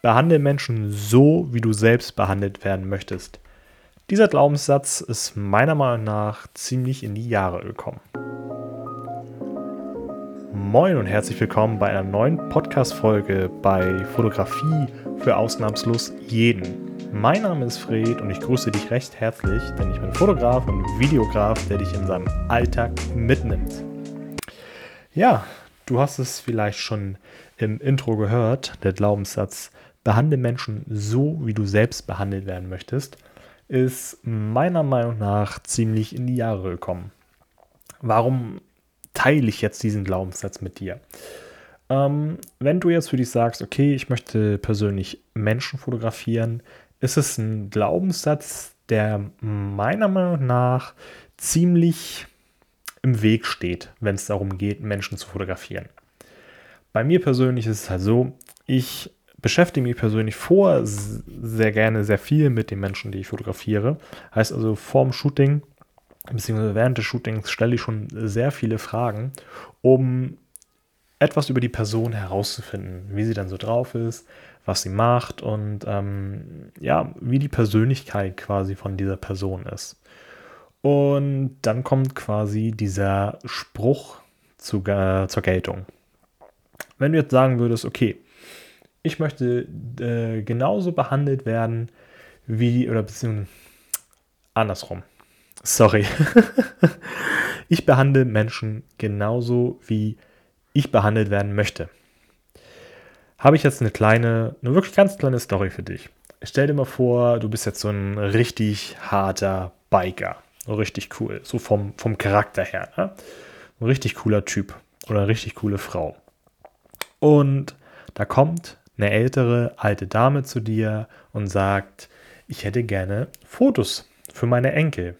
Behandle Menschen so, wie du selbst behandelt werden möchtest. Dieser Glaubenssatz ist meiner Meinung nach ziemlich in die Jahre gekommen. Moin und herzlich willkommen bei einer neuen Podcast-Folge bei Fotografie für ausnahmslos jeden. Mein Name ist Fred und ich grüße dich recht herzlich, denn ich bin Fotograf und Videograf, der dich in seinem Alltag mitnimmt. Ja, du hast es vielleicht schon im Intro gehört, der Glaubenssatz, behandle Menschen so, wie du selbst behandelt werden möchtest, ist meiner Meinung nach ziemlich in die Jahre gekommen. Warum teile ich jetzt diesen Glaubenssatz mit dir? Ähm, wenn du jetzt für dich sagst, okay, ich möchte persönlich Menschen fotografieren, ist es ein Glaubenssatz, der meiner Meinung nach ziemlich im Weg steht, wenn es darum geht, Menschen zu fotografieren. Bei mir persönlich ist es halt so, ich beschäftige mich persönlich vor sehr gerne sehr viel mit den Menschen, die ich fotografiere. Heißt also, vor dem Shooting, beziehungsweise während des Shootings, stelle ich schon sehr viele Fragen, um etwas über die Person herauszufinden, wie sie dann so drauf ist, was sie macht und ähm, ja, wie die Persönlichkeit quasi von dieser Person ist. Und dann kommt quasi dieser Spruch zu, äh, zur Geltung. Wenn du jetzt sagen würdest, okay, ich möchte äh, genauso behandelt werden wie, oder beziehungsweise andersrum. Sorry. ich behandle Menschen genauso, wie ich behandelt werden möchte. Habe ich jetzt eine kleine, eine wirklich ganz kleine Story für dich. Stell dir mal vor, du bist jetzt so ein richtig harter Biker. Richtig cool. So vom, vom Charakter her. Ne? Ein richtig cooler Typ oder eine richtig coole Frau. Und da kommt eine ältere alte Dame zu dir und sagt, ich hätte gerne Fotos für meine Enkel.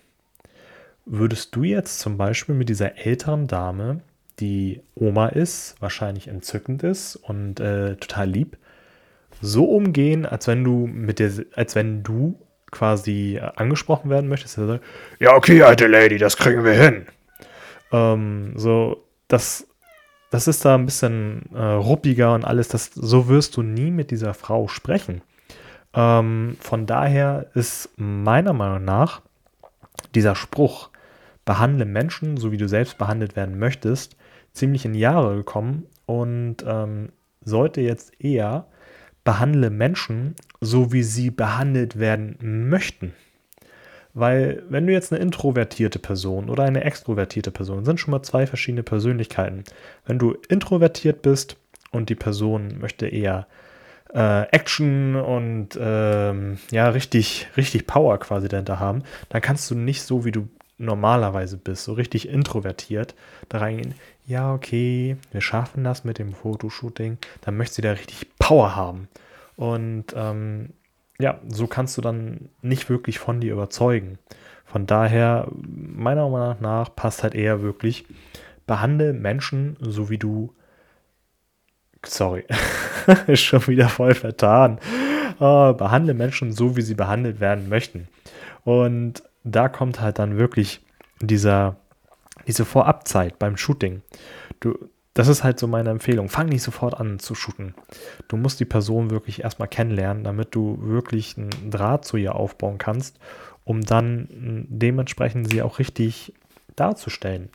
Würdest du jetzt zum Beispiel mit dieser älteren Dame, die Oma ist, wahrscheinlich entzückend ist und äh, total lieb, so umgehen, als wenn du mit der, als wenn du quasi angesprochen werden möchtest? Also, ja, okay, alte Lady, das kriegen wir hin. Ähm, so, das das ist da ein bisschen äh, ruppiger und alles. Das, so wirst du nie mit dieser Frau sprechen. Ähm, von daher ist meiner Meinung nach dieser Spruch, behandle Menschen so wie du selbst behandelt werden möchtest, ziemlich in Jahre gekommen und ähm, sollte jetzt eher behandle Menschen so wie sie behandelt werden möchten. Weil wenn du jetzt eine introvertierte Person oder eine extrovertierte Person, sind schon mal zwei verschiedene Persönlichkeiten. Wenn du introvertiert bist und die Person möchte eher äh, Action und ähm, ja, richtig, richtig Power quasi dahinter haben, dann kannst du nicht so, wie du normalerweise bist, so richtig introvertiert, da reingehen, ja, okay, wir schaffen das mit dem Fotoshooting, dann möchtest du da richtig Power haben. Und ähm, ja, so kannst du dann nicht wirklich von dir überzeugen. Von daher, meiner Meinung nach, passt halt eher wirklich, behandle Menschen so wie du. Sorry, ist schon wieder voll vertan. Oh, behandle Menschen so, wie sie behandelt werden möchten. Und da kommt halt dann wirklich dieser, diese Vorabzeit beim Shooting. Du, das ist halt so meine Empfehlung. Fang nicht sofort an zu shooten. Du musst die Person wirklich erstmal kennenlernen, damit du wirklich einen Draht zu ihr aufbauen kannst, um dann dementsprechend sie auch richtig darzustellen.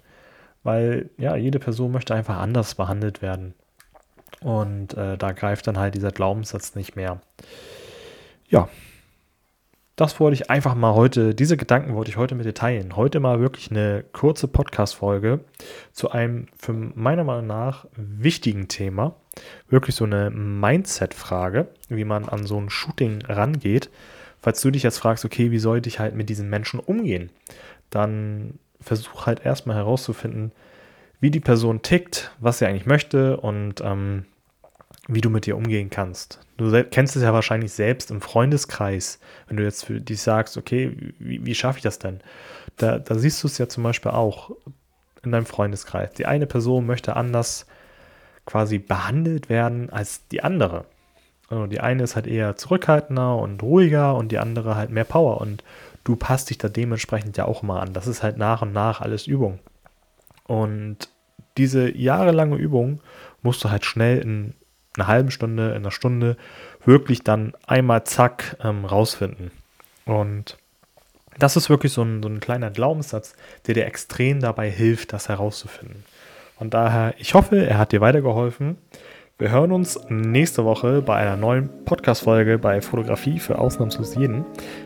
Weil ja, jede Person möchte einfach anders behandelt werden. Und äh, da greift dann halt dieser Glaubenssatz nicht mehr. Ja, das wollte ich einfach mal heute, diese Gedanken wollte ich heute mit dir teilen. Heute mal wirklich eine kurze Podcast-Folge zu einem für meiner Meinung nach wichtigen Thema. Wirklich so eine Mindset-Frage, wie man an so ein Shooting rangeht. Falls du dich jetzt fragst, okay, wie soll ich halt mit diesen Menschen umgehen? Dann versuch halt erstmal herauszufinden, wie die Person tickt, was sie eigentlich möchte und ähm, wie du mit dir umgehen kannst. Du kennst es ja wahrscheinlich selbst im Freundeskreis, wenn du jetzt für dich sagst, okay, wie, wie schaffe ich das denn? Da, da siehst du es ja zum Beispiel auch in deinem Freundeskreis. Die eine Person möchte anders quasi behandelt werden als die andere. Also die eine ist halt eher zurückhaltender und ruhiger und die andere halt mehr Power und du passt dich da dementsprechend ja auch mal an. Das ist halt nach und nach alles Übung. Und diese jahrelange Übung musst du halt schnell in einer halben Stunde, in einer Stunde wirklich dann einmal zack ähm, rausfinden. Und das ist wirklich so ein, so ein kleiner Glaubenssatz, der dir extrem dabei hilft, das herauszufinden. Und daher, ich hoffe, er hat dir weitergeholfen. Wir hören uns nächste Woche bei einer neuen Podcast-Folge bei Fotografie für ausnahmslos jeden.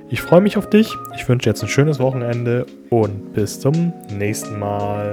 Ich freue mich auf dich. Ich wünsche jetzt ein schönes Wochenende und bis zum nächsten Mal.